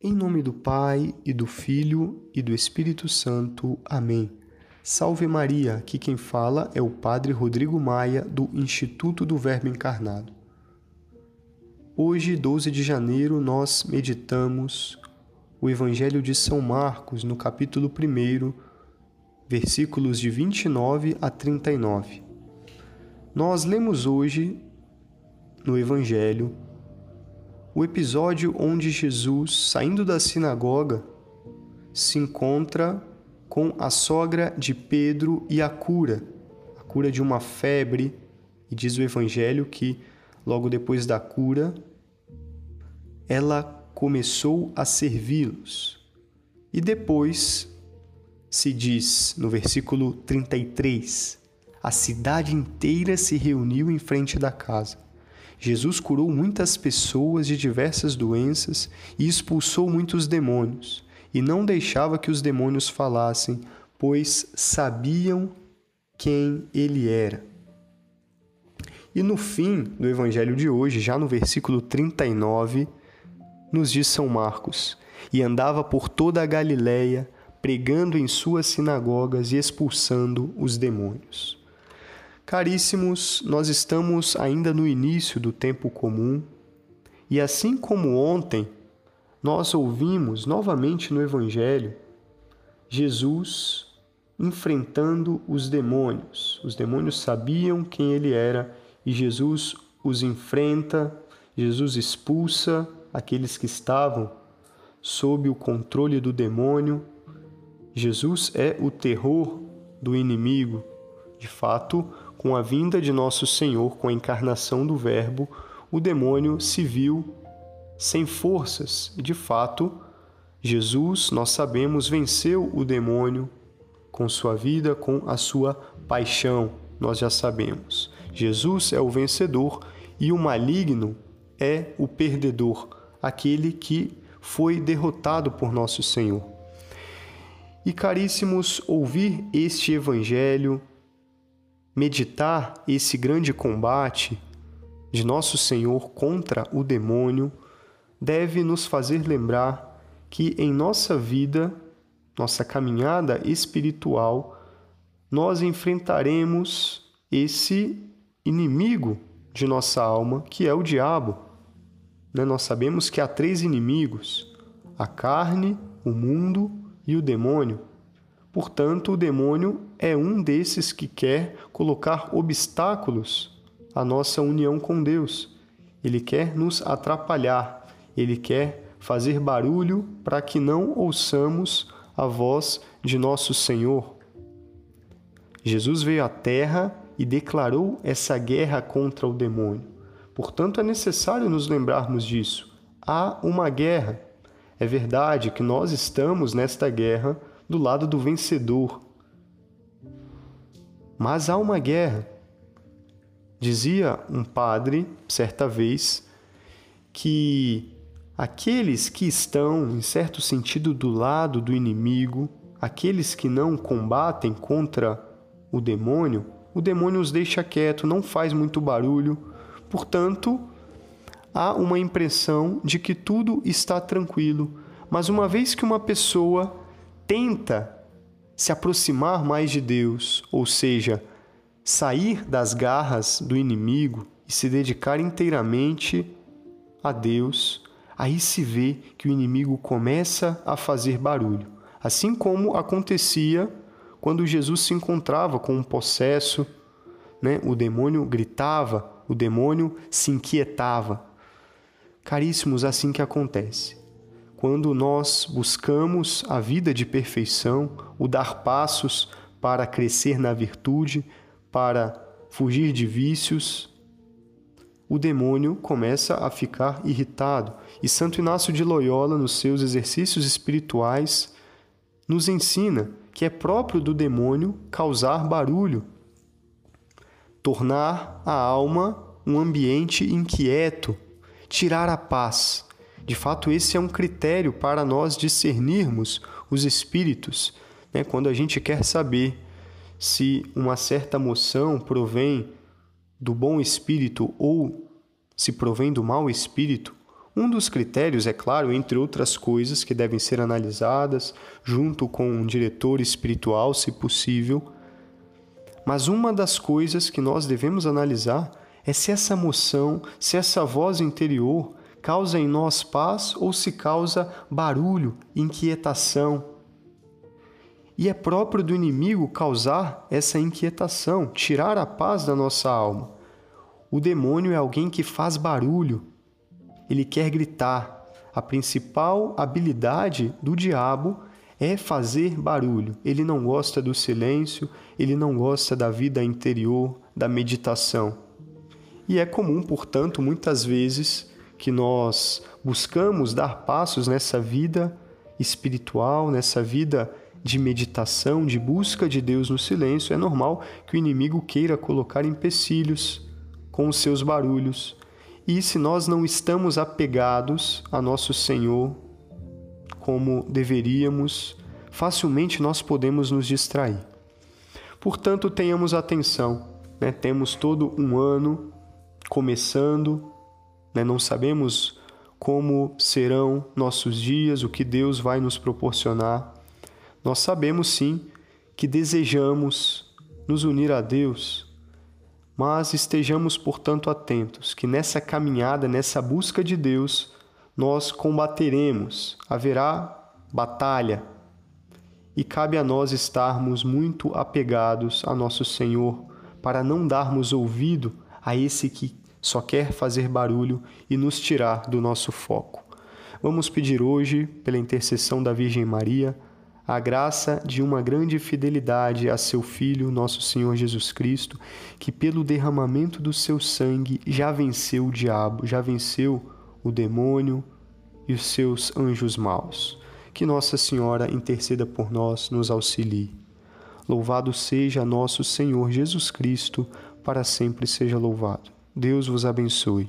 Em nome do Pai, e do Filho, e do Espírito Santo. Amém. Salve Maria, aqui quem fala é o Padre Rodrigo Maia, do Instituto do Verbo Encarnado. Hoje, 12 de janeiro, nós meditamos o Evangelho de São Marcos, no capítulo 1, versículos de 29 a 39. Nós lemos hoje no Evangelho o episódio onde Jesus, saindo da sinagoga, se encontra com a sogra de Pedro e a cura, a cura de uma febre, e diz o Evangelho que logo depois da cura, ela começou a servi-los. E depois se diz no versículo 33: a cidade inteira se reuniu em frente da casa. Jesus curou muitas pessoas de diversas doenças e expulsou muitos demônios, e não deixava que os demônios falassem, pois sabiam quem ele era. E no fim do evangelho de hoje, já no versículo 39, nos diz São Marcos: E andava por toda a Galiléia, pregando em suas sinagogas e expulsando os demônios. Caríssimos, nós estamos ainda no início do tempo comum e, assim como ontem, nós ouvimos novamente no Evangelho Jesus enfrentando os demônios. Os demônios sabiam quem ele era e Jesus os enfrenta, Jesus expulsa aqueles que estavam sob o controle do demônio. Jesus é o terror do inimigo. De fato, com a vinda de nosso Senhor, com a encarnação do Verbo, o demônio se viu sem forças. De fato, Jesus, nós sabemos, venceu o demônio com sua vida, com a sua paixão. Nós já sabemos. Jesus é o vencedor e o maligno é o perdedor, aquele que foi derrotado por nosso Senhor. E caríssimos, ouvir este evangelho, meditar esse grande combate de nosso Senhor contra o demônio deve nos fazer lembrar que em nossa vida, nossa caminhada espiritual, nós enfrentaremos esse inimigo de nossa alma, que é o diabo. Né? Nós sabemos que há três inimigos: a carne, o mundo e o demônio. Portanto, o demônio é um desses que quer colocar obstáculos à nossa união com Deus. Ele quer nos atrapalhar, ele quer fazer barulho para que não ouçamos a voz de nosso Senhor. Jesus veio à terra e declarou essa guerra contra o demônio. Portanto, é necessário nos lembrarmos disso. Há uma guerra. É verdade que nós estamos nesta guerra do lado do vencedor. Mas há uma guerra. Dizia um padre, certa vez, que aqueles que estão, em certo sentido, do lado do inimigo, aqueles que não combatem contra o demônio, o demônio os deixa quieto, não faz muito barulho, portanto, há uma impressão de que tudo está tranquilo. Mas uma vez que uma pessoa tenta se aproximar mais de Deus, ou seja, sair das garras do inimigo e se dedicar inteiramente a Deus, aí se vê que o inimigo começa a fazer barulho, assim como acontecia quando Jesus se encontrava com um possesso, né? O demônio gritava, o demônio se inquietava. Caríssimos, assim que acontece quando nós buscamos a vida de perfeição, o dar passos para crescer na virtude, para fugir de vícios, o demônio começa a ficar irritado. E Santo Inácio de Loyola, nos seus exercícios espirituais, nos ensina que é próprio do demônio causar barulho, tornar a alma um ambiente inquieto, tirar a paz. De fato, esse é um critério para nós discernirmos os espíritos. Né? Quando a gente quer saber se uma certa moção provém do bom espírito ou se provém do mau espírito, Um dos critérios, é claro, entre outras coisas que devem ser analisadas junto com um diretor espiritual, se possível, mas uma das coisas que nós devemos analisar é se essa emoção, se essa voz interior causa em nós paz ou se causa barulho, inquietação. E é próprio do inimigo causar essa inquietação, tirar a paz da nossa alma. O demônio é alguém que faz barulho, ele quer gritar. A principal habilidade do diabo é fazer barulho. Ele não gosta do silêncio, ele não gosta da vida interior, da meditação. E é comum, portanto, muitas vezes que nós buscamos dar passos nessa vida espiritual, nessa vida de meditação, de busca de Deus no silêncio, é normal que o inimigo queira colocar empecilhos com os seus barulhos, e se nós não estamos apegados a nosso Senhor como deveríamos, facilmente nós podemos nos distrair. Portanto, tenhamos atenção. Né? Temos todo um ano começando, né? não sabemos como serão nossos dias, o que Deus vai nos proporcionar. Nós sabemos sim que desejamos nos unir a Deus mas estejamos, portanto, atentos que nessa caminhada, nessa busca de Deus, nós combateremos, haverá batalha, e cabe a nós estarmos muito apegados a nosso Senhor para não darmos ouvido a esse que só quer fazer barulho e nos tirar do nosso foco. Vamos pedir hoje, pela intercessão da Virgem Maria, a graça de uma grande fidelidade a seu Filho, nosso Senhor Jesus Cristo, que pelo derramamento do seu sangue já venceu o diabo, já venceu o demônio e os seus anjos maus. Que Nossa Senhora interceda por nós, nos auxilie. Louvado seja nosso Senhor Jesus Cristo, para sempre seja louvado. Deus vos abençoe.